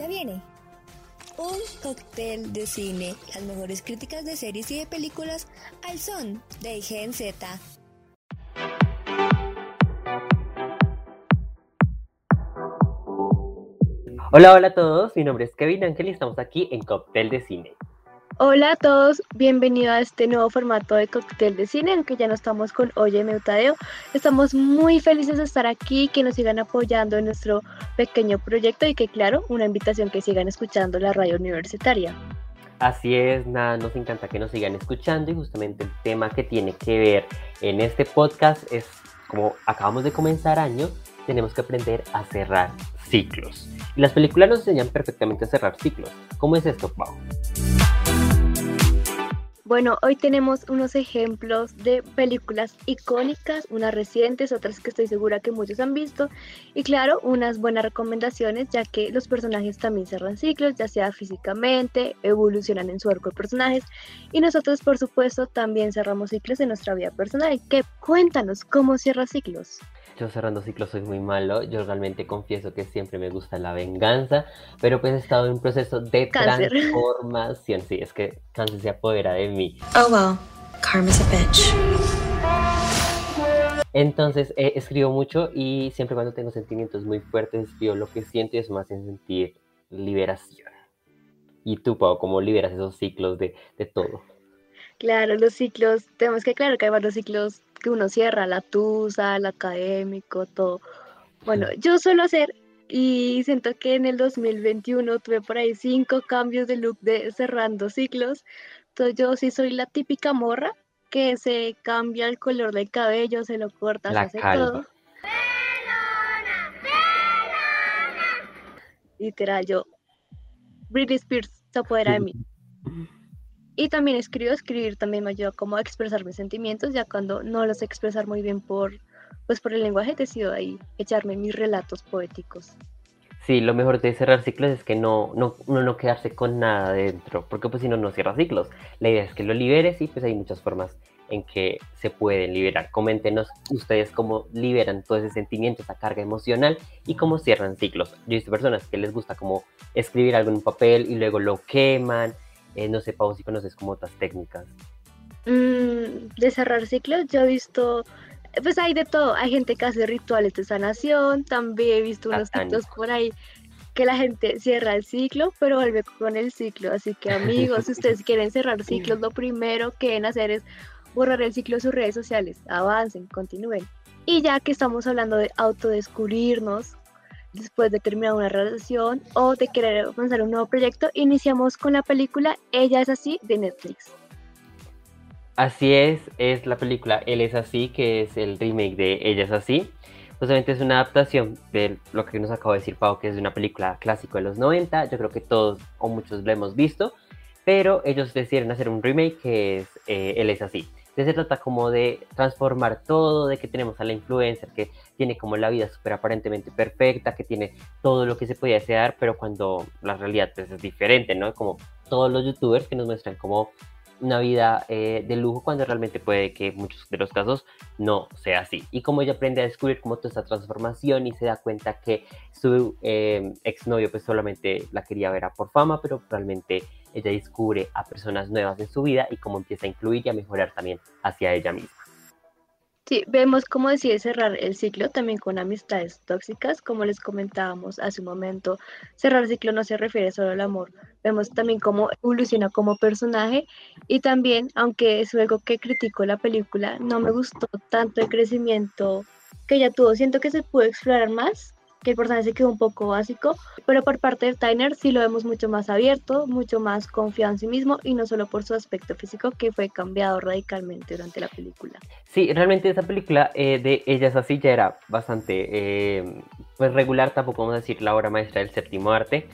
Ya viene. Un cóctel de cine, las mejores críticas de series y de películas al son de Gen Z. Hola, hola a todos, mi nombre es Kevin Ángel y estamos aquí en Cóctel de Cine. Hola a todos, bienvenido a este nuevo formato de cóctel de cine, aunque ya no estamos con Oye Meutadeo. Estamos muy felices de estar aquí, que nos sigan apoyando en nuestro pequeño proyecto y que claro, una invitación que sigan escuchando la radio universitaria. Así es, nada, nos encanta que nos sigan escuchando y justamente el tema que tiene que ver en este podcast es como acabamos de comenzar año, tenemos que aprender a cerrar ciclos. Y las películas nos enseñan perfectamente a cerrar ciclos. ¿Cómo es esto, Pau? Bueno, hoy tenemos unos ejemplos de películas icónicas, unas recientes, otras que estoy segura que muchos han visto, y claro, unas buenas recomendaciones, ya que los personajes también cerran ciclos, ya sea físicamente, evolucionan en su arco de personajes, y nosotros, por supuesto, también cerramos ciclos en nuestra vida personal. ¿Qué? Cuéntanos, ¿cómo cierras ciclos? Yo cerrando ciclos soy muy malo, yo realmente confieso que siempre me gusta la venganza, pero pues he estado en un proceso de transformación, sí, es que cáncer se apodera de mí. Oh well, karma's a bitch. Entonces eh, escribo mucho y siempre cuando tengo sentimientos muy fuertes escribo lo que siento y eso me hace sentir liberación. ¿Y tú, Pau, cómo liberas esos ciclos de, de todo? Claro, los ciclos, tenemos que aclarar que hay varios ciclos que uno cierra, la tusa, el académico, todo. Bueno, yo suelo hacer y siento que en el 2021 tuve por ahí cinco cambios de look de cerrando ciclos. Entonces yo sí soy la típica morra que se cambia el color del cabello, se lo corta, se hace todo. Literal, yo, Britney Spears se apodera de mí. Y también escribo, escribir también me ayuda como a expresar mis sentimientos, ya cuando no los expresar muy bien por, pues por el lenguaje, decido ahí echarme mis relatos poéticos. Sí, lo mejor de cerrar ciclos es que no, no, no quedarse con nada dentro, porque pues si no, no cierra ciclos. La idea es que lo liberes y pues hay muchas formas en que se pueden liberar. Coméntenos ustedes cómo liberan todo ese sentimiento, esa carga emocional y cómo cierran ciclos. Yo he visto personas que les gusta como escribir algo en un papel y luego lo queman eh, no sé, Pau, si conoces como otras técnicas. Mm, de cerrar ciclos, yo he visto, pues hay de todo. Hay gente que hace rituales de sanación, también he visto unos ciclos por ahí que la gente cierra el ciclo, pero vuelve con el ciclo. Así que amigos, si ustedes quieren cerrar ciclos, lo primero que deben hacer es borrar el ciclo de sus redes sociales. Avancen, continúen. Y ya que estamos hablando de autodescubrirnos, después de terminar una relación o de querer comenzar un nuevo proyecto, iniciamos con la película Ella es así de Netflix. Así es, es la película Él es así, que es el remake de Ella es así. Justamente es una adaptación de lo que nos acabo de decir Pau, que es de una película clásico de los 90. Yo creo que todos o muchos lo hemos visto, pero ellos decidieron hacer un remake que es eh, Él es así se trata como de transformar todo, de que tenemos a la influencer que tiene como la vida súper aparentemente perfecta, que tiene todo lo que se podía desear, pero cuando la realidad pues, es diferente, ¿no? Como todos los youtubers que nos muestran como una vida eh, de lujo cuando realmente puede que muchos de los casos no sea así. Y como ella aprende a descubrir como toda esta transformación y se da cuenta que su eh, exnovio pues solamente la quería ver a por fama, pero realmente ella descubre a personas nuevas en su vida y cómo empieza a incluir y a mejorar también hacia ella misma. Sí, vemos cómo decide cerrar el ciclo también con amistades tóxicas, como les comentábamos hace un momento. Cerrar el ciclo no se refiere solo al amor, vemos también cómo evoluciona como personaje y también, aunque es algo que critico la película, no me gustó tanto el crecimiento que ella tuvo. Siento que se pudo explorar más que el personaje se quedó un poco básico, pero por parte de Tyner sí lo vemos mucho más abierto, mucho más confiado en sí mismo y no solo por su aspecto físico que fue cambiado radicalmente durante la película. Sí, realmente esa película eh, de Ella es así ya era bastante eh, pues regular, tampoco vamos a decir la obra maestra del séptimo arte.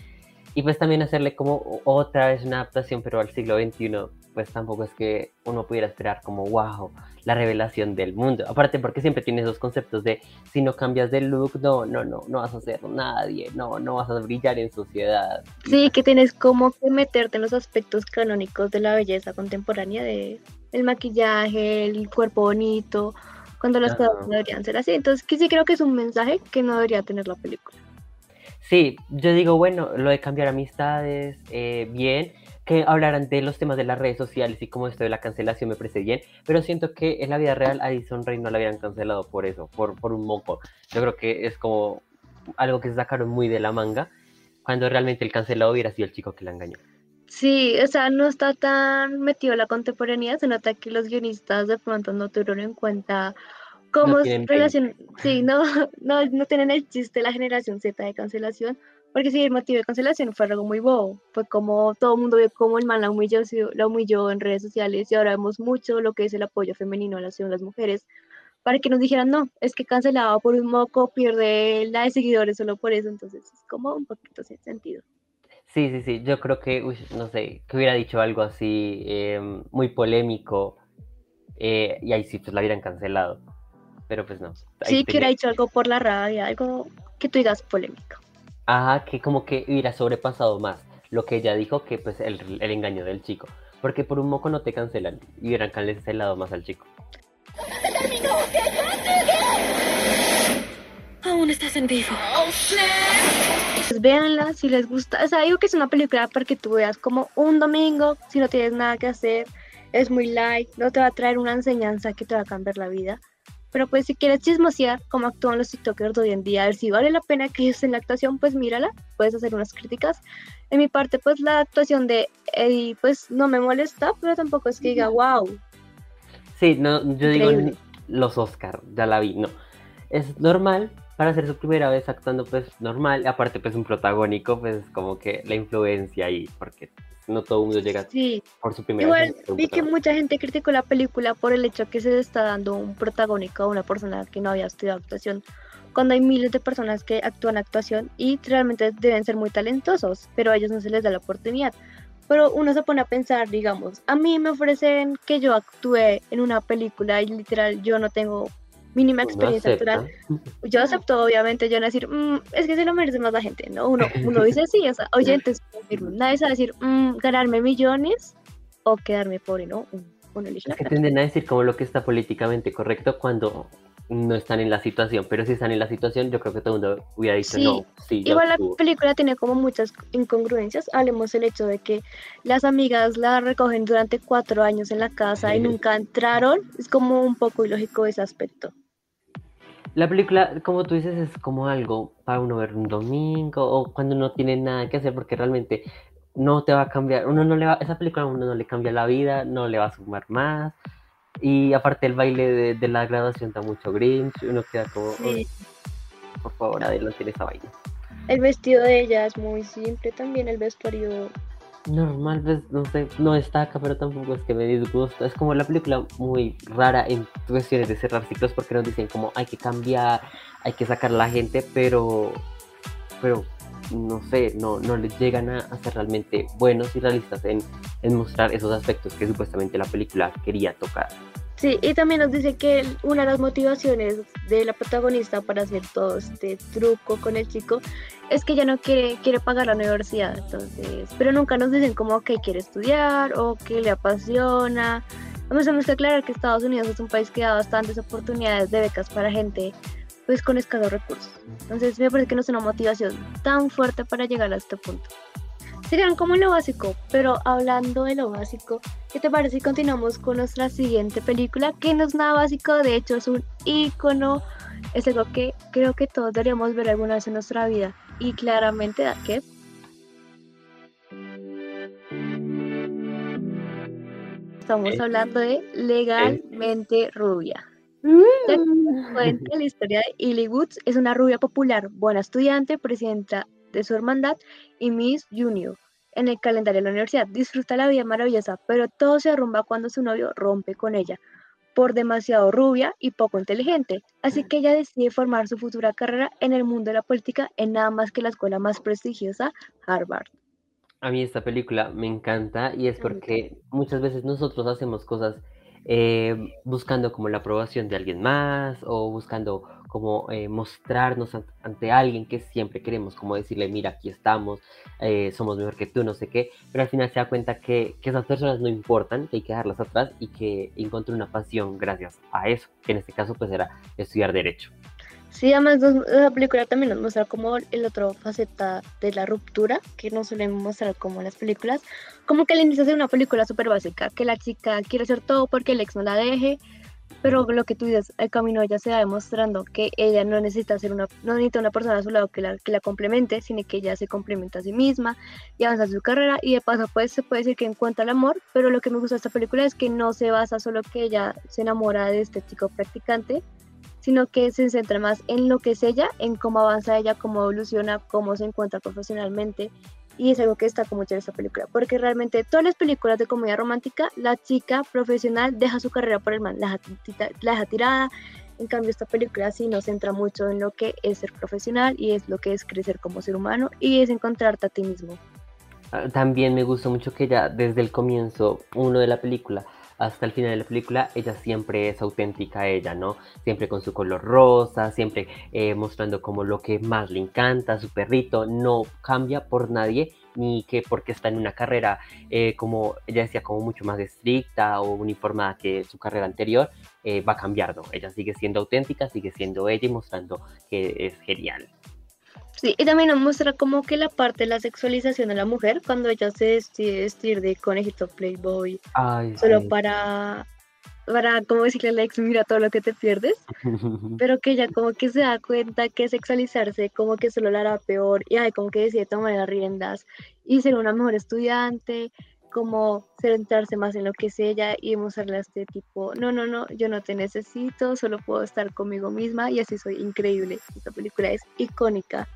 Y pues también hacerle como otra vez una adaptación, pero al siglo XXI, pues tampoco es que uno pudiera esperar como, wow, la revelación del mundo. Aparte porque siempre tiene esos conceptos de, si no cambias de look, no, no, no, no vas a ser nadie, no, no vas a brillar en sociedad. Sí, que tienes como que meterte en los aspectos canónicos de la belleza contemporánea, de el maquillaje, el cuerpo bonito, cuando las cosas no deberían ser así. Entonces, que sí creo que es un mensaje que no debería tener la película. Sí, yo digo, bueno, lo de cambiar amistades, eh, bien, que hablaran de los temas de las redes sociales y como esto de la cancelación me parece bien, pero siento que en la vida real a Addison Rey no la habían cancelado por eso, por, por un moco. Yo creo que es como algo que se sacaron muy de la manga, cuando realmente el cancelado hubiera sido el chico que la engañó. Sí, o sea, no está tan metido en la contemporaneidad, se nota que los guionistas de pronto no tuvieron en cuenta cómo es relación, sí, no, no, no tienen el chiste de la generación Z de cancelación, porque sí, el motivo de cancelación fue algo muy bobo, fue como todo el mundo vio cómo el man la humilló, la humilló en redes sociales y ahora vemos mucho lo que es el apoyo femenino a las mujeres, para que nos dijeran, no, es que cancelado por un moco pierde la de seguidores solo por eso, entonces es como un poquito sin sentido. Sí, sí, sí, yo creo que, no sé, que hubiera dicho algo así em, muy polémico eh, y ahí sí, pues la hubieran cancelado, pero pues no. Sí, que hubiera dicho algo por la rabia, algo que tú digas polémico. Ajá, que como que hubiera sobrepasado más lo que ella dijo que pues el, el engaño del chico, porque por un moco no te cancelan y hubieran cancelado más al chico. Aún estás en vivo. Pues véanla si les gusta. O sea, digo que es una película para que tú veas como un domingo, si no tienes nada que hacer. Es muy light, no te va a traer una enseñanza que te va a cambiar la vida. Pero pues si quieres chismosear cómo actúan los TikTokers de hoy en día, a ver si vale la pena que ellos en la actuación, pues mírala, puedes hacer unas críticas. En mi parte, pues la actuación de Eddie, pues no me molesta, pero tampoco es que diga, wow. Sí, no, yo digo los Oscar, ya la vi, no. Es normal, para hacer su primera vez actuando pues normal, aparte pues un protagónico, pues como que la influencia ahí, porque no todo el mundo llega por su primera vez. Igual vi que mucha gente criticó la película por el hecho que se está dando un protagónico a una persona que no había estudiado actuación, cuando hay miles de personas que actúan actuación y realmente deben ser muy talentosos, pero a ellos no se les da la oportunidad. Pero uno se pone a pensar, digamos, a mí me ofrecen que yo actúe en una película y literal yo no tengo mínima experiencia natural. Yo acepto, obviamente, yo no decir, mm, es que se lo merece más la gente, ¿no? Uno, uno dice sí, o sea, oyentes, nadie sabe decir, mm, ganarme millones o quedarme pobre, ¿no? Uno elige es que tienden a decir como lo que está políticamente correcto cuando no están en la situación, pero si están en la situación, yo creo que todo el mundo hubiera dicho no. Sí, Igual la película tiene como muchas incongruencias. Hablemos del hecho de que las amigas la recogen durante cuatro años en la casa y nunca entraron. Es como un poco ilógico ese aspecto. La película, como tú dices, es como algo para uno ver un domingo o cuando no tiene nada que hacer porque realmente no te va a cambiar, uno no le va, esa película a uno no le cambia la vida, no le va a sumar más. Y aparte el baile de, la graduación está mucho Grinch, uno queda como, por favor, tiene esa vaina. El vestido de ella es muy simple también, el vestuario normal, pues, no sé, no destaca, pero tampoco es que me disgusta. Es como la película muy rara en cuestiones de cerrar ciclos porque nos dicen como hay que cambiar, hay que sacar a la gente, pero, pero no sé, no, no les llegan a, ser realmente buenos y realistas en, en mostrar esos aspectos que supuestamente la película quería tocar. Sí, y también nos dice que una de las motivaciones de la protagonista para hacer todo este truco con el chico es que ella no quiere, quiere pagar la universidad, entonces, pero nunca nos dicen como que quiere estudiar o que le apasiona. Vamos que aclarar que Estados Unidos es un país que da bastantes oportunidades de becas para gente pues con escasos recursos. Entonces me parece que no es una motivación tan fuerte para llegar a este punto serían como lo básico, pero hablando de lo básico, ¿qué te parece si continuamos con nuestra siguiente película? Que no es nada básico, de hecho es un icono, es algo que creo que todos deberíamos ver alguna vez en nuestra vida y claramente da que estamos hablando de Legalmente Rubia. Mm. Cuenta la historia de Illy Woods, es una rubia popular, buena estudiante, presidenta de su hermandad y Miss Junior en el calendario de la universidad. Disfruta la vida maravillosa, pero todo se derrumba cuando su novio rompe con ella por demasiado rubia y poco inteligente. Así que ella decide formar su futura carrera en el mundo de la política en nada más que la escuela más prestigiosa, Harvard. A mí esta película me encanta y es porque muchas veces nosotros hacemos cosas eh, buscando como la aprobación de alguien más o buscando como eh, mostrarnos ante alguien que siempre queremos como decirle, mira, aquí estamos, eh, somos mejor que tú, no sé qué, pero al final se da cuenta que, que, esas personas no importan, que hay que dejarlas atrás y que encontró una pasión gracias a eso, que en este caso pues era estudiar derecho. Sí, además nos- la película también nos muestra como el otro faceta de la ruptura, que no suelen mostrar como las películas, como que al inicio de una película súper básica, que la chica quiere hacer todo porque el ex no la deje, pero lo que tú dices, el camino ella se va demostrando que ella no necesita ser una, no necesita una persona a su lado que la, que la complemente, sino que ella se complementa a sí misma y avanza su carrera y de paso pues se puede decir que encuentra el amor, pero lo que me gusta de esta película es que no se basa solo que ella se enamora de este chico practicante, sino que se centra más en lo que es ella, en cómo avanza ella, cómo evoluciona, cómo se encuentra profesionalmente. Y es algo que destaca mucho en esta película, porque realmente todas las películas de comedia romántica, la chica profesional deja su carrera por el man, la deja, la deja tirada. En cambio, esta película sí nos centra mucho en lo que es ser profesional y es lo que es crecer como ser humano y es encontrarte a ti mismo. Ah, También me gustó mucho que ella, desde el comienzo, uno de la película hasta el final de la película, ella siempre es auténtica ella, ¿no? Siempre con su color rosa, siempre eh, mostrando como lo que más le encanta, su perrito, no cambia por nadie, ni que porque está en una carrera, eh, como ella decía, como mucho más estricta o uniformada que su carrera anterior, eh, va a cambiar, ¿no? Ella sigue siendo auténtica, sigue siendo ella y mostrando que es genial. Sí, y también nos muestra como que la parte de la sexualización de la mujer, cuando ella se decide vestir de conejito Playboy, Ay, solo para, para, como decirle al ex, mira todo lo que te pierdes, pero que ella como que se da cuenta que sexualizarse como que solo la hará peor, y ay, como que decide tomar las riendas y ser una mejor estudiante, como centrarse más en lo que es ella y mostrarle a este tipo, no, no, no, yo no te necesito, solo puedo estar conmigo misma y así soy increíble. Esta película es icónica.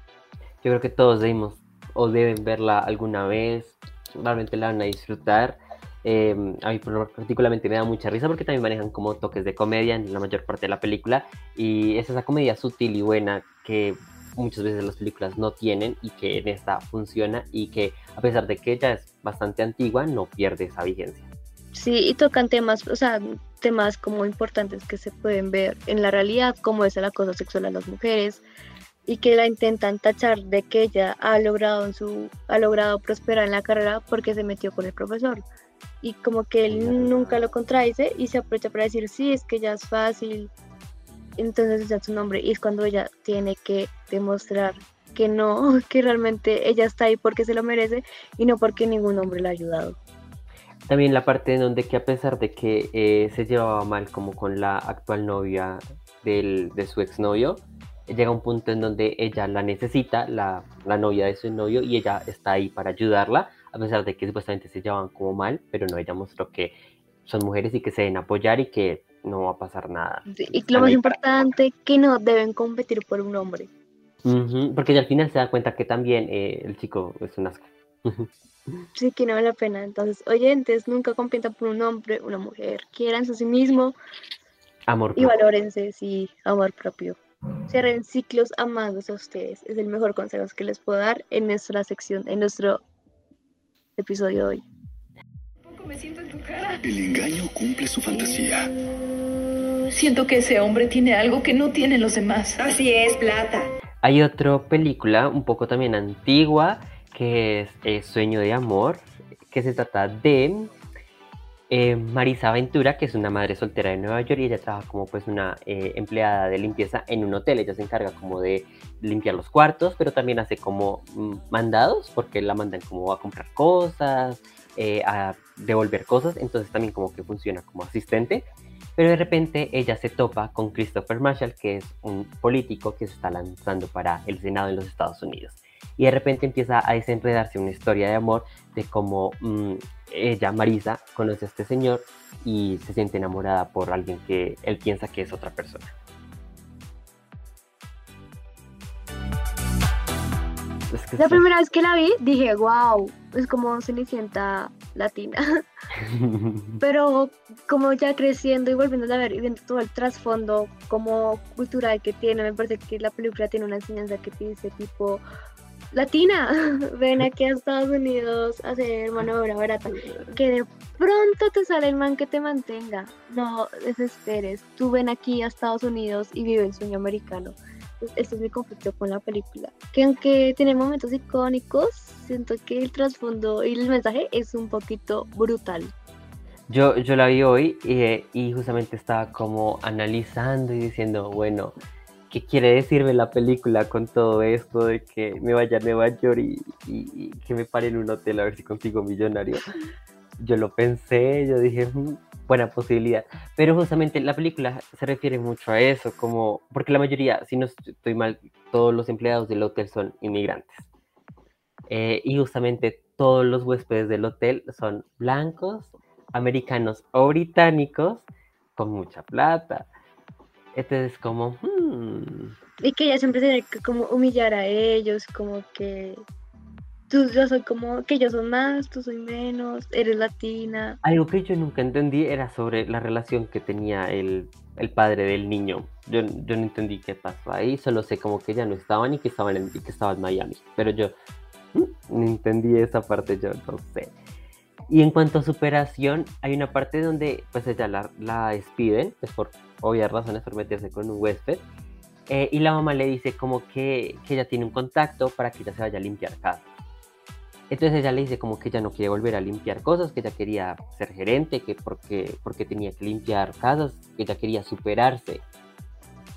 Yo creo que todos debemos o deben verla alguna vez, realmente la van a disfrutar. Eh, a mí particularmente me da mucha risa porque también manejan como toques de comedia en la mayor parte de la película y es esa comedia sutil y buena que muchas veces las películas no tienen y que en esta funciona y que a pesar de que ella es bastante antigua no pierde esa vigencia. Sí, y tocan temas, o sea, temas como importantes que se pueden ver en la realidad, como es el acoso sexual a las mujeres, y que la intentan tachar de que ella ha logrado en su, ha logrado prosperar en la carrera porque se metió con el profesor. Y como que él nunca lo contradice y se aprovecha para decir, sí, es que ya es fácil. Entonces ya su nombre. Y es cuando ella tiene que demostrar que no, que realmente ella está ahí porque se lo merece y no porque ningún hombre la ha ayudado. También la parte en donde que a pesar de que eh, se llevaba mal como con la actual novia del, de su exnovio, llega un punto en donde ella la necesita, la, la novia de su novio, y ella está ahí para ayudarla, a pesar de que supuestamente se llevaban como mal, pero no, ella mostró que son mujeres y que se deben apoyar y que no va a pasar nada. Sí, y lo más importante, que no deben competir por un hombre. Ujú, porque ella al final se da cuenta que también eh, el chico es un asco. Sí, que no vale la pena. Entonces, oyentes, nunca compitan por un hombre, una mujer. Quiéranse a sí mismo Amor y propio. valórense, sí, amor propio. Cierren ciclos amándose a ustedes. Es el mejor consejo que les puedo dar en nuestra sección, en nuestro episodio de hoy. El engaño cumple su fantasía. Siento que ese hombre tiene algo que no tienen los demás. Así es, plata. Hay otra película un poco también antigua que es, eh, Sueño de Amor, que se trata de eh, Marisa Ventura, que es una madre soltera de Nueva York y ella trabaja como pues una eh, empleada de limpieza en un hotel. Ella se encarga como de limpiar los cuartos, pero también hace como mm, mandados porque la mandan como a comprar cosas, eh, a devolver cosas, entonces también como que funciona como asistente. Pero de repente ella se topa con Christopher Marshall, que es un político que se está lanzando para el Senado en los Estados Unidos. Y de repente empieza a desenredarse una historia de amor de cómo mm, ella, Marisa, conoce a este señor y se siente enamorada por alguien que él piensa que es otra persona. Es que La sí. primera vez que la vi, dije, wow, es como Cenicienta latina. Pero como ya creciendo y volviendo a ver y viendo todo el trasfondo como cultural que tiene, me parece que la película tiene una enseñanza que te dice tipo, latina, ven aquí a Estados Unidos a hacer mano de obra barata, que de pronto te sale el man que te mantenga, no desesperes, tú ven aquí a Estados Unidos y vive el sueño americano. Este es mi conflicto con la película, que aunque tiene momentos icónicos, siento que el trasfondo y el mensaje es un poquito brutal. Yo, yo la vi hoy eh, y justamente estaba como analizando y diciendo, bueno, qué quiere decirme la película con todo esto de que me vaya a Nueva York y, y- y que me pare en un hotel a ver si consigo millonario. Yo lo pensé, yo dije, "Mm, buena posibilidad. Pero justamente la película se refiere mucho a eso, como, porque la mayoría, si no estoy mal, todos los empleados del hotel son inmigrantes. Eh, y justamente todos los huéspedes del hotel son blancos, americanos o británicos con mucha plata. Entonces, como, hmm, Y que ella siempre tiene que como humillar a ellos, como que tú, yo soy como, que ellos son más, tú soy menos, eres latina. algo que yo nunca entendí era sobre la relación que tenía el, el padre del niño. Yo, yo no entendí qué pasó ahí, solo sé como que ya no estaban y que estaban en, que estaba en Miami. Pero yo mm, no entendí esa parte, yo no sé. Y en cuanto a superación, hay una parte donde pues ella la, la despiden, pues por obvias razones por meterse con un huésped. eh, y la mamá le dice como que, que ella tiene un contacto para que ella se vaya a limpiar casa. Entonces ella le dice como que ella no quiere volver a limpiar cosas, que ella quería ser gerente, que porque, porque tenía que limpiar casas, que ella quería superarse.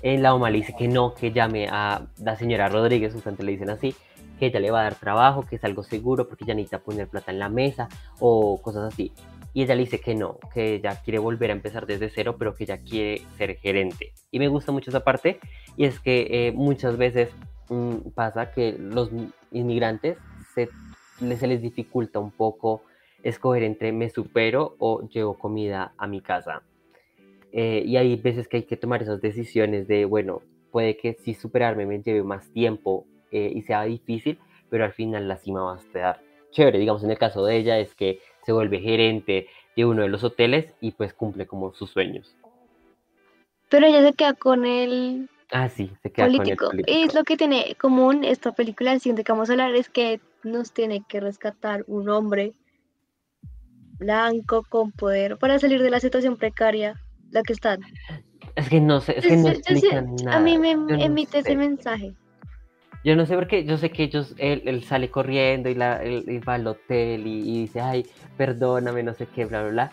Eh, la mamá le dice que no, que llame a la señora Rodríguez, justamente le dicen así, que ella le va a dar trabajo, que es algo seguro porque ella necesita poner plata en la mesa o cosas así. Y ella le dice que no, que ella quiere volver a empezar desde cero, pero que ella quiere ser gerente. Y me gusta mucho esa parte, y es que eh, muchas veces mm, pasa que los inmigrantes se, se les dificulta un poco escoger entre me supero o llevo comida a mi casa. Eh, y hay veces que hay que tomar esas decisiones de, bueno, puede que si superarme me lleve más tiempo eh, y sea difícil, pero al final la cima va a estar chévere. Digamos, en el caso de ella es que se vuelve gerente de uno de los hoteles y pues cumple como sus sueños. Pero ella se queda con el Ah, sí, se queda con el político. Y político. es lo que tiene común esta película, el siguiente que vamos a hablar, es que nos tiene que rescatar un hombre blanco con poder para salir de la situación precaria la que están. Es que no sé, es que no yo nada. a mí me yo no emite ese sé. mensaje. Yo no sé por qué, yo sé que ellos, él, él sale corriendo y, la, él, y va al hotel y, y dice, ay, perdóname, no sé qué, bla, bla, bla.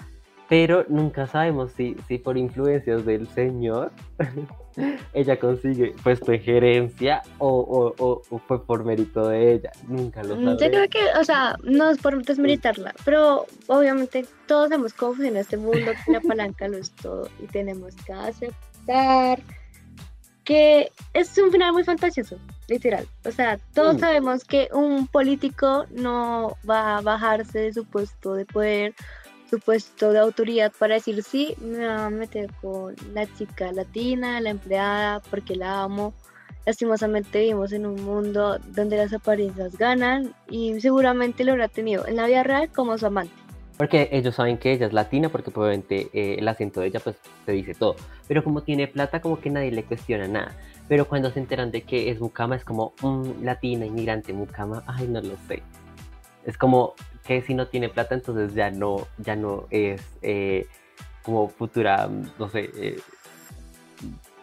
Pero nunca sabemos si, si por influencias del señor ella consigue puesto en gerencia o, o, o- o fue por mérito de ella. Nunca lo Mm, Yo creo que, o sea, no es por desmeritarla, pero obviamente todos sabemos cómo funciona este mundo, que la palanca lo es todo y tenemos que aceptar que es un final muy fantasioso, literal. O sea, todos Mm. sabemos que un político no va a bajarse de su puesto de poder, su puesto de autoridad para decir sí, me va a meter con la chica latina, la empleada, porque la amo. Lastimosamente vivimos en un mundo donde las apariencias ganan y seguramente lo habrá tenido en la vida real como su amante. Porque ellos saben que ella es latina, porque probablemente eh, el acento de ella pues te dice todo. Pero como tiene plata, como que nadie le cuestiona nada. Pero cuando se enteran de que es mucama, es como, "Mm, latina, inmigrante, mucama, ay, no lo sé. Es como que si no tiene plata, entonces ya no, ya no es eh, como futura, no sé, eh,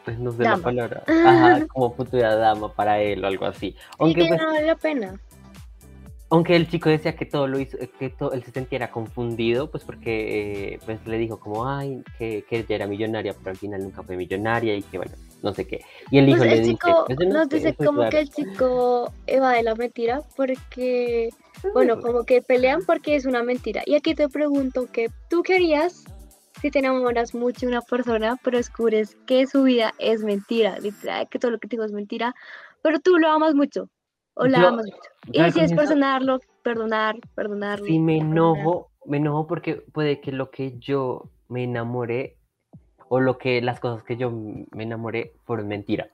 pues no sé la palabra. Ajá, como futura dama para él o algo así. Y Aunque que pues, no vale la pena. Aunque el chico decía que todo lo hizo, eh, que todo, él se sintiera confundido, pues porque eh, pues le dijo como, ay, que, que ella era millonaria, pero al final nunca fue millonaria y que bueno, no sé qué. Y el hijo Pues le el dice, chico pues no nos sé, dice como claro". que el chico evade la mentira porque, bueno, como que pelean porque es una mentira. Y aquí te pregunto que tú querías si te enamoras mucho de una persona, pero descubres que su vida es mentira, literal, que todo lo que te digo es mentira, pero tú lo amas mucho o la Yo- amas mucho. yo Y si es perdonarlo, perdonar, perdonarlo. Sí, me perdonar. enojo, me enojo porque puede que lo que yo me enamoré o lo que las cosas que yo me enamoré fueron mentira.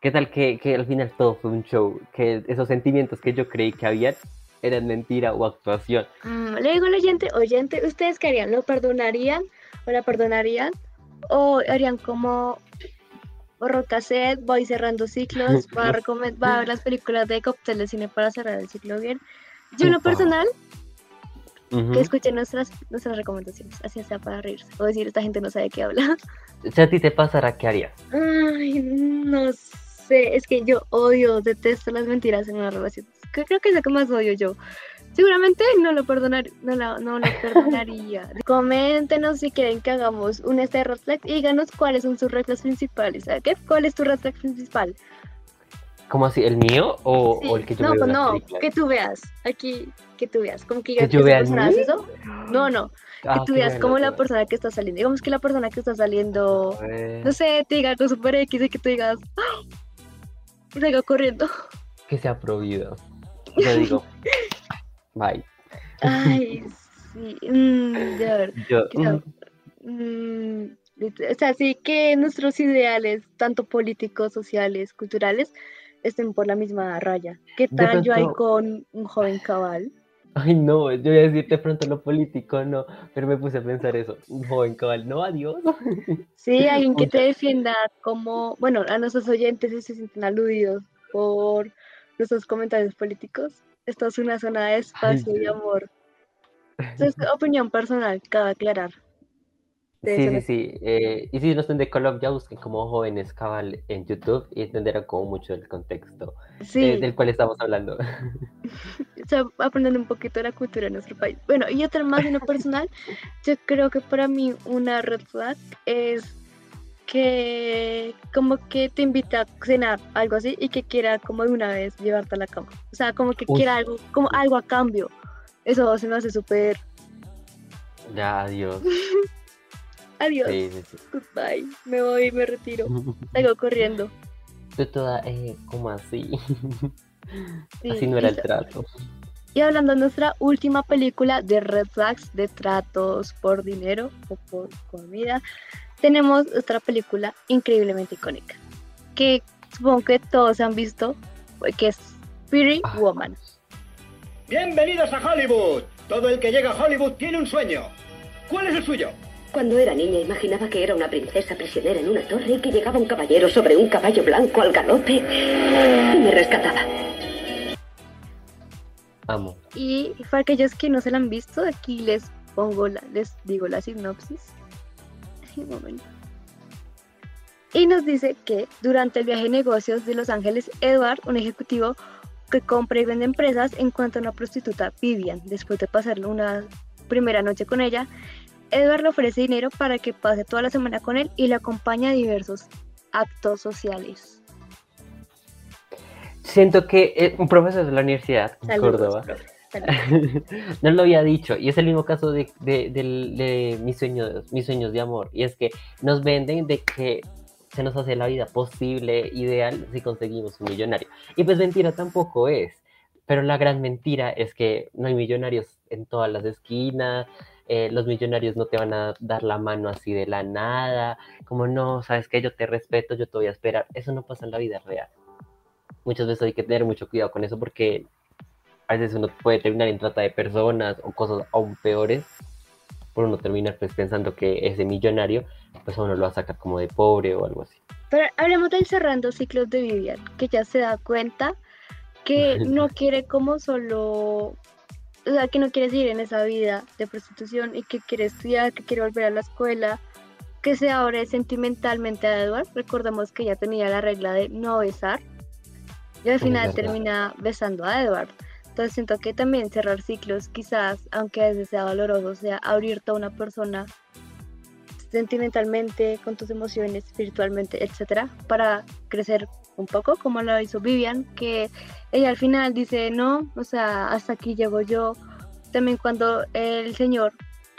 ¿Qué tal que, que al final todo fue un show? Que esos sentimientos que yo creí que había eran mentira o actuación. Mm, le digo al oyente, oyente, ¿ustedes qué harían? ¿Lo perdonarían o la perdonarían? ¿O harían como borro cassette, voy cerrando ciclos, va a, va a ver las películas de cóctel de cine para cerrar el ciclo bien? Yo en lo personal, Ujú. que escuchen nuestras, nuestras recomendaciones, así sea para reírse, o decir, esta gente no sabe de qué habla. Si a ti te pasara, ¿qué harías? Ay, no sé, es que yo odio, detesto las mentiras en una relación. Creo que es lo que más odio yo. Seguramente no lo, perdonar, no, la- no lo perdonaría. Coméntenos si quieren que hagamos un este red flag y díganos cuáles son sus reglas principales. ¿sabes qué? ¿Cuál es tu red flag principal? ¿Cómo así? ¿El mío o, Sí. o el que yo no, pues las no, películas? que tú veas. Aquí, que tú veas. Como que, ¿Que digas yo vea eso. No, no. Que Ah, tú qué veas bueno, como la bueno. persona que está saliendo. Digamos que la persona que está saliendo, ver, no sé, te diga algo super X y que tú digas. Y salga corriendo. Que sea prohibido. Yo digo, bye. Ay, sí. mm, ver. Yo, mm, Mm, o sea, sí que nuestros ideales, tanto políticos, sociales, culturales, estén por la misma raya. ¿Qué De tal yo ahí con un joven cabal? Ay, no, yo voy a decir de pronto lo político, no, pero me puse a pensar eso. Un joven cabal, no, adiós. Sí, alguien que te defienda como, bueno, a nuestros oyentes si se sienten aludidos por nuestros comentarios políticos. Esto es una zona de espacio y Dios. amor. Es opinión personal, cabe aclarar. De Sí, sí, sí. eh, y si no están de Colombia, busquen como jóvenes cabal en YouTube y entenderán como mucho el contexto eh, Sí, del cual estamos hablando. o sea, aprendiendo un poquito de la cultura de nuestro país. Bueno, y otra más en lo personal, yo creo que para mí una red flag es que como que te invita a cenar, algo así, y que quiera como de una vez llevarte a la cama. O sea, como que Uy. quiera algo, como algo a cambio. Eso se me hace súper Ya, adiós. adiós, Sí, sí, sí. goodbye, me voy, me retiro, salgo corriendo. Tú toda, eh, ¿cómo así? Sí, Así no era el trato. Y hablando de nuestra última película de Red Flags, de tratos por dinero o por comida, tenemos otra película increíblemente icónica, que supongo que todos han visto, que es Pretty Ah. Woman. Bienvenidos a Hollywood. Todo el que llega a Hollywood tiene un sueño. ¿Cuál es el suyo? Cuando era niña imaginaba que era una princesa prisionera en una torre y que llegaba un caballero sobre un caballo blanco al galope y me rescataba. Amo. Y para aquellos que no se la han visto, aquí les pongo la, les digo la sinopsis. Momento. Y nos dice que durante el viaje de negocios de Los Ángeles, Edward, un ejecutivo que compra y vende empresas, encuentra a una prostituta, Vivian. Después de pasar una primera noche con ella, Edward le ofrece dinero para que pase toda la semana con él y le acompaña a diversos actos sociales. Siento que eh, un profesor de la universidad Córdoba saludos. no lo había dicho y es el mismo caso de, de- de mis sueños mis sueños de amor y es que nos venden de que se nos hace la vida posible ideal si conseguimos un millonario. Y pues mentira tampoco es pero la gran mentira es que no hay millonarios en todas las esquinas eh, los millonarios no te van a dar la mano así de la nada como no sabes que yo te respeto yo te voy a esperar. Eso no pasa en la vida real. Muchas veces hay que tener mucho cuidado con eso porque a veces uno puede terminar en trata de personas o cosas aún peores por uno terminar pues pensando que ese millonario pues uno lo va a sacar como de pobre o algo así. Pero hablemos del cerrando ciclos de Vivian, que ya se da cuenta que no quiere como solo, o sea, que no quiere seguir en esa vida de prostitución y que quiere estudiar, que quiere volver a la escuela, que se abre sentimentalmente a Edward. Recordemos que ya tenía la regla de no besar y al Es final termina besando a Edward. Entonces siento que también cerrar ciclos, quizás, aunque a veces sea doloroso, sea abrirte a una persona sentimentalmente, con tus emociones, espiritualmente, etcétera, para crecer un poco, como lo hizo Vivian, que ella al final dice, no, o sea, hasta aquí llego yo. También cuando el señor,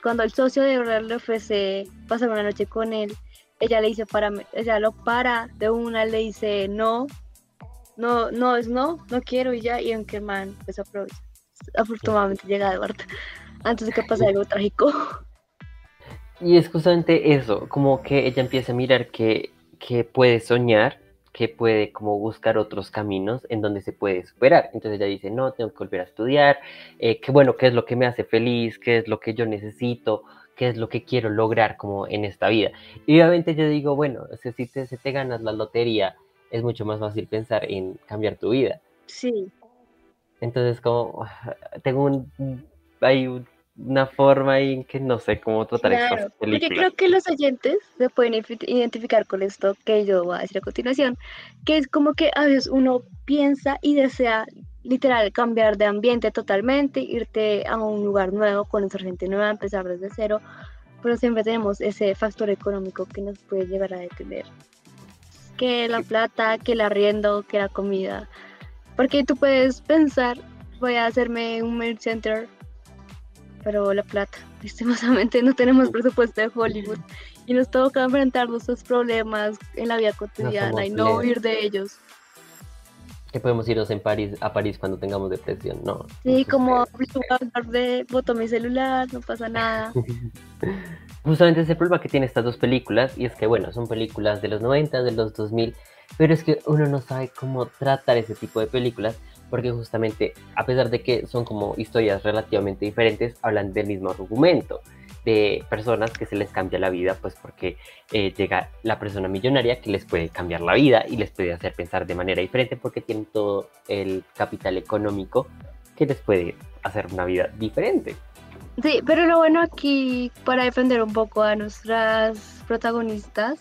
cuando el socio de verdad le ofrece pasar una noche con él, ella le dice para, ella lo para de una, le dice no, no, no es no, no quiero y ya, y aunque el man pues aprovecha. Afortunadamente llega Edward antes de que pase algo trágico. Y es justamente eso, como que ella empieza a mirar que, que puede soñar, que puede como buscar otros caminos en donde se puede superar. Entonces ella dice, no, tengo que volver a estudiar, eh, que bueno, qué es lo que me hace feliz, qué es lo que yo necesito, qué es lo que quiero lograr como en esta vida. Y obviamente yo digo, bueno, si te, si te ganas la lotería, es mucho más fácil pensar en cambiar tu vida. Sí, Entonces como, tengo un, hay un- una forma en que no sé cómo tratar Claro, estas porque películas. creo que los oyentes se pueden ifi- identificar con esto que yo voy a decir a continuación, que es como que a veces uno piensa y desea literal cambiar de ambiente totalmente, irte a un lugar nuevo, conocer gente nueva, empezar desde cero, pero siempre tenemos ese factor económico que nos puede llegar a detener. Que la plata, que el arriendo, que la comida. Porque tú puedes pensar, voy a hacerme un mail center pero la plata. Lastimosamente no tenemos presupuesto de Hollywood y nos toca enfrentar nuestros problemas en la vida cotidiana y no huir de ellos. Que podemos irnos en París, a París cuando tengamos depresión, no. Sí, no como hablar de boto mi celular, no pasa nada. Justamente ese problema que tiene estas dos películas, y es que, bueno, son películas de los 90, de los 2000, pero es que uno no sabe cómo tratar ese tipo de películas, porque justamente, a pesar de que son como historias relativamente diferentes, hablan del mismo argumento, de personas que se les cambia la vida, pues porque eh, llega la persona millonaria que les puede cambiar la vida y les puede hacer pensar de manera diferente, porque tienen todo el capital económico que les puede hacer una vida diferente. Sí, pero lo bueno aquí, para defender un poco a nuestras protagonistas,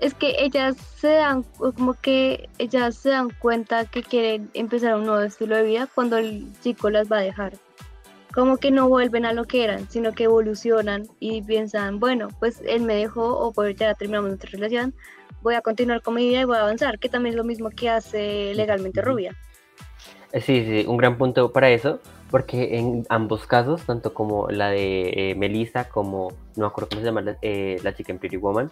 es que ellas se dan, como que ellas se dan cuenta que quieren empezar un nuevo estilo de vida cuando el chico las va a dejar. Como que no vuelven a lo que eran, sino que evolucionan y piensan, bueno, pues él me dejó o pues ya terminamos nuestra relación, voy a continuar con mi vida y voy a avanzar, que también es lo mismo que hace legalmente Rubia. Eh, Sí, sí, un gran punto para eso, porque en ambos casos, tanto como la de eh, Melissa como, no me acuerdo cómo se llama la, eh, la chica en Pretty Woman,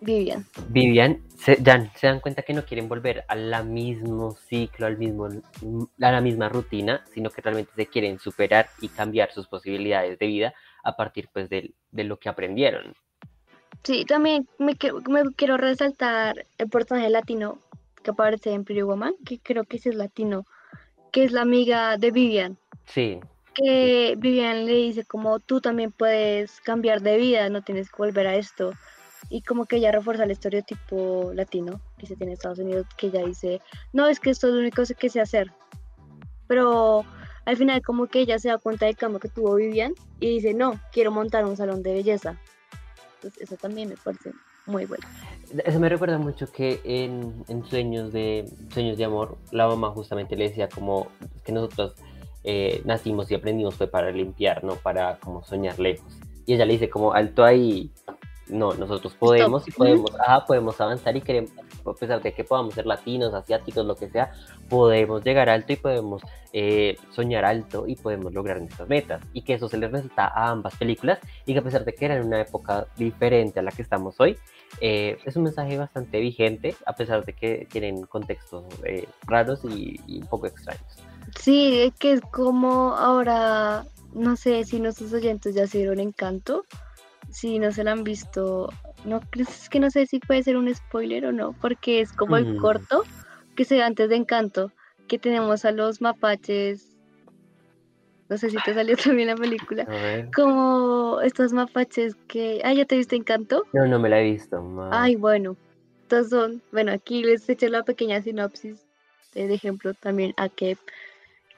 Vivian. Vivian, se dan, se dan cuenta que no quieren volver al mismo ciclo, al mismo, a la misma rutina, sino que realmente se quieren superar y cambiar sus posibilidades de vida a partir pues de, de lo que aprendieron. Sí, también me, quiero- me quiero resaltar el personaje latino que aparece en Pretty Woman, que creo que sí es latino, que es la amiga de Vivian, Sí, que Vivian le dice como tú también puedes cambiar de vida, no tienes que volver a esto. Y como que ella refuerza el estereotipo latino que se tiene en Estados Unidos, que ella dice, no, es que esto es lo único que sé hacer. Pero al final como que ella se da cuenta del cambio que tuvo Vivian y dice, no, quiero montar un salón de belleza. Entonces eso también me parece muy bueno. Eso me recuerda mucho que en, Sueños de Sueños de Amor, la mamá justamente le decía como que nosotros eh, nacimos y aprendimos fue para limpiar, no para como soñar lejos. Y ella le dice como alto ahí, no, nosotros podemos y podemos, ajá, podemos avanzar y queremos, a pesar de que podamos ser latinos, asiáticos, lo que sea, podemos llegar alto y podemos eh, soñar alto y podemos lograr nuestras metas. Y que eso se les resulta a ambas películas y que a pesar de que eran en una época diferente a la que estamos hoy, eh, es un mensaje bastante vigente, a pesar de que tienen contextos eh, raros y, y un poco extraños. Sí, es que es como ahora, no sé si nuestros oyentes ya se dieron encanto, si no se la han visto, no es que no sé si puede ser un spoiler o no, porque es como el Mm. corto que se ve antes de Encanto, que tenemos a los mapaches, no sé si te salió también la película, como estos mapaches que, ah, ya te viste Encanto, No, no me la he visto. Ay, bueno. Entonces son, bueno, aquí les eché la pequeña sinopsis eh, de ejemplo también a Kev,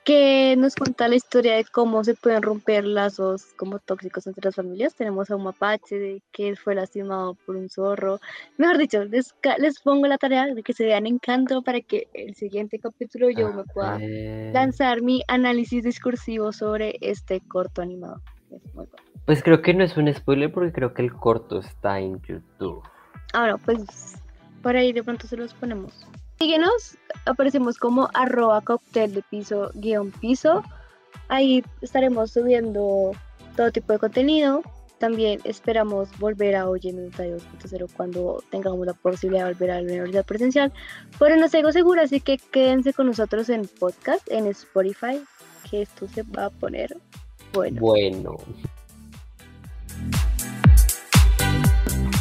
que nos cuenta la historia de cómo se pueden romper lazos como tóxicos entre las familias. Tenemos a un mapache que fue lastimado por un zorro. Mejor dicho, les, les pongo la tarea de que se vean encanto para que el siguiente capítulo yo me pueda Eh, lanzar mi análisis discursivo sobre este corto animado. Es muy bueno. Pues creo que no es un spoiler porque creo que el corto está en YouTube. Ahora, pues por ahí de pronto se los ponemos. Síguenos, aparecemos como arroba cóctel de piso guion piso. Ahí estaremos subiendo todo tipo de contenido. También esperamos volver a Oye Minuta 2.0 cuando tengamos la posibilidad de volver a la universidad presencial. Pero no algo seguro, así que quédense con nosotros en podcast, en Spotify, que esto se va a poner bueno. Bueno,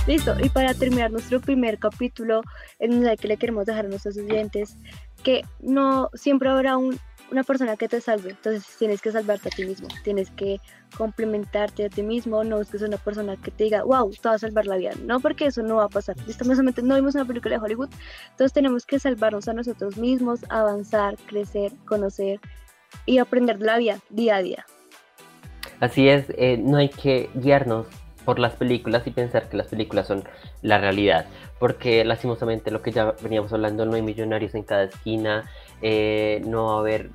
Listo, y para terminar nuestro primer capítulo, el mensaje que le queremos dejar a nuestros oyentes, que no siempre habrá un- una persona que te salve, entonces tienes que salvarte a ti mismo, tienes que complementarte a ti mismo, no busques una persona que te diga, wow, te va a salvar la vida, no porque eso no va a pasar, lastimosamente no vimos una película de Hollywood, entonces tenemos que salvarnos a nosotros mismos, avanzar, crecer, conocer y aprender de la vida día a día. Así es, eh, no hay que guiarnos por las películas y pensar que las películas son la realidad, porque lastimosamente lo que ya veníamos hablando, no hay millonarios en cada esquina, eh, no va a haber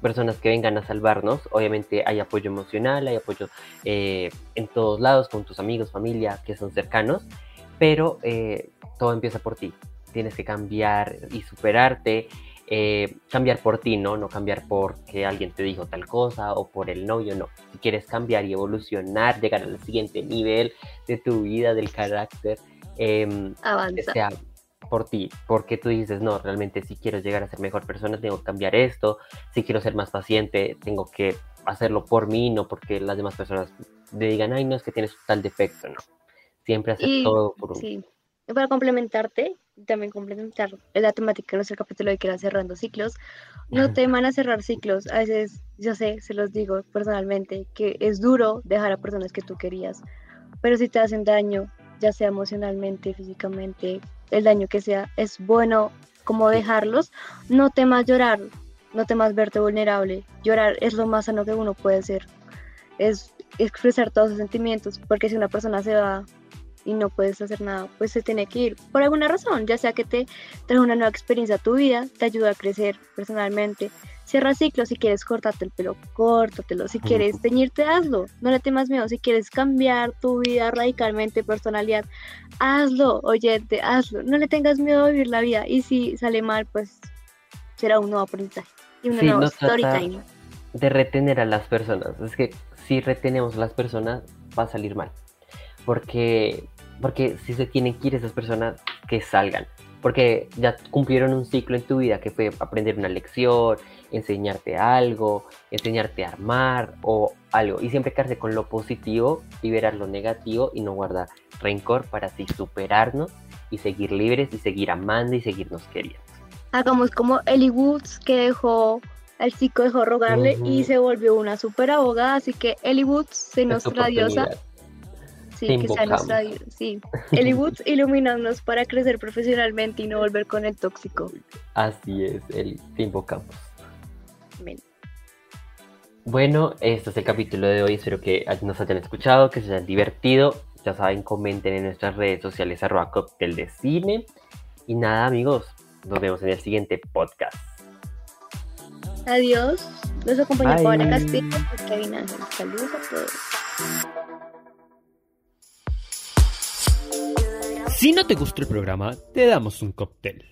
personas que vengan a salvarnos, obviamente hay apoyo emocional, hay apoyo eh, en todos lados, con tus amigos, familia, que son cercanos, pero eh, todo empieza por ti, tienes que cambiar y superarte eh, cambiar por ti, ¿no? No cambiar porque alguien te dijo tal cosa o por el novio, no. Si quieres cambiar y evolucionar, llegar al siguiente nivel de tu vida, del carácter, eh, sea por ti, porque tú dices, no, realmente si quiero llegar a ser mejor persona, tengo que cambiar esto, si quiero ser más paciente, tengo que hacerlo por mí, no porque las demás personas me digan, ay, no, es que tienes tal defecto, no. Siempre hacer todo por Sí, para complementarte, también complementar la temática de nuestro capítulo de que era cerrando ciclos, no teman a cerrar ciclos. A veces, yo sé, se los digo personalmente, que es duro dejar a personas que tú querías, pero si te hacen daño, ya sea emocionalmente, físicamente, el daño que sea, es bueno como dejarlos. No temas llorar, no temas verte vulnerable. Llorar es lo más sano que uno puede ser. Es expresar todos sus sentimientos, porque si una persona se va y no puedes hacer nada, pues se tiene que ir por alguna razón, ya sea que te trae una nueva experiencia a tu vida, te ayuda a crecer personalmente. Cierra ciclos, si quieres cortarte el pelo, córtatelo, si quieres teñirte, hazlo, no le temas miedo, si quieres cambiar tu vida radicalmente, personalidad, hazlo, oyente, hazlo, no le tengas miedo a vivir la vida y si sale mal, pues será un nuevo aprendizaje y una nueva story De retener a las personas, es que si retenemos a las personas va a salir mal, porque porque si se tienen que ir esas personas, que salgan. Porque ya cumplieron un ciclo en tu vida que fue aprender una lección, enseñarte algo, enseñarte a armar o algo. Y siempre quedarse con lo positivo, liberar lo negativo y no guardar rencor para así superarnos y seguir libres y seguir amando y seguirnos queriendo. Hagamos como Ellie Woods que dejó, el chico dejó rogarle y se volvió una super abogada. Así que Ellie Woods, se nuestra diosa Sí, que sea nuestra Sí, Eli Woods, iluminarnos para crecer profesionalmente y no volver con el tóxico. Así es, Eli, te invocamos. Bueno, este es el capítulo de hoy. Espero que nos hayan escuchado, que se hayan divertido. Ya saben, comenten en nuestras redes sociales arroba cóctel de cine. Y nada, amigos, nos vemos en el siguiente podcast. Adiós. Los acompaña Paola Castillo y Kevin Ángel. Saludos a todos. Si no te gustó el programa, te damos un cóctel.